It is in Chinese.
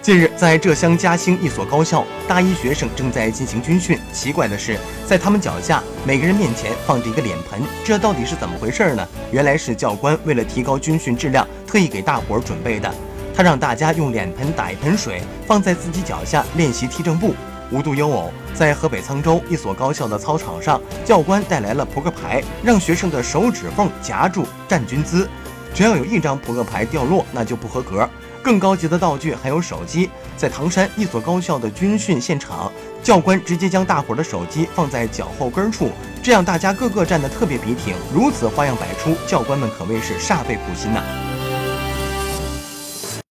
近日，在浙江嘉兴一所高校，大一学生正在进行军训。奇怪的是，在他们脚下，每个人面前放着一个脸盆，这到底是怎么回事呢？原来是教官为了提高军训质量，特意给大伙儿准备的。他让大家用脸盆打一盆水，放在自己脚下练习踢正步。无独有偶，在河北沧州一所高校的操场上，教官带来了扑克牌，让学生的手指缝夹住站军姿，只要有一张扑克牌掉落，那就不合格。更高级的道具还有手机。在唐山一所高校的军训现场，教官直接将大伙的手机放在脚后跟处，这样大家个个站得特别笔挺。如此花样百出，教官们可谓是煞费苦心呐。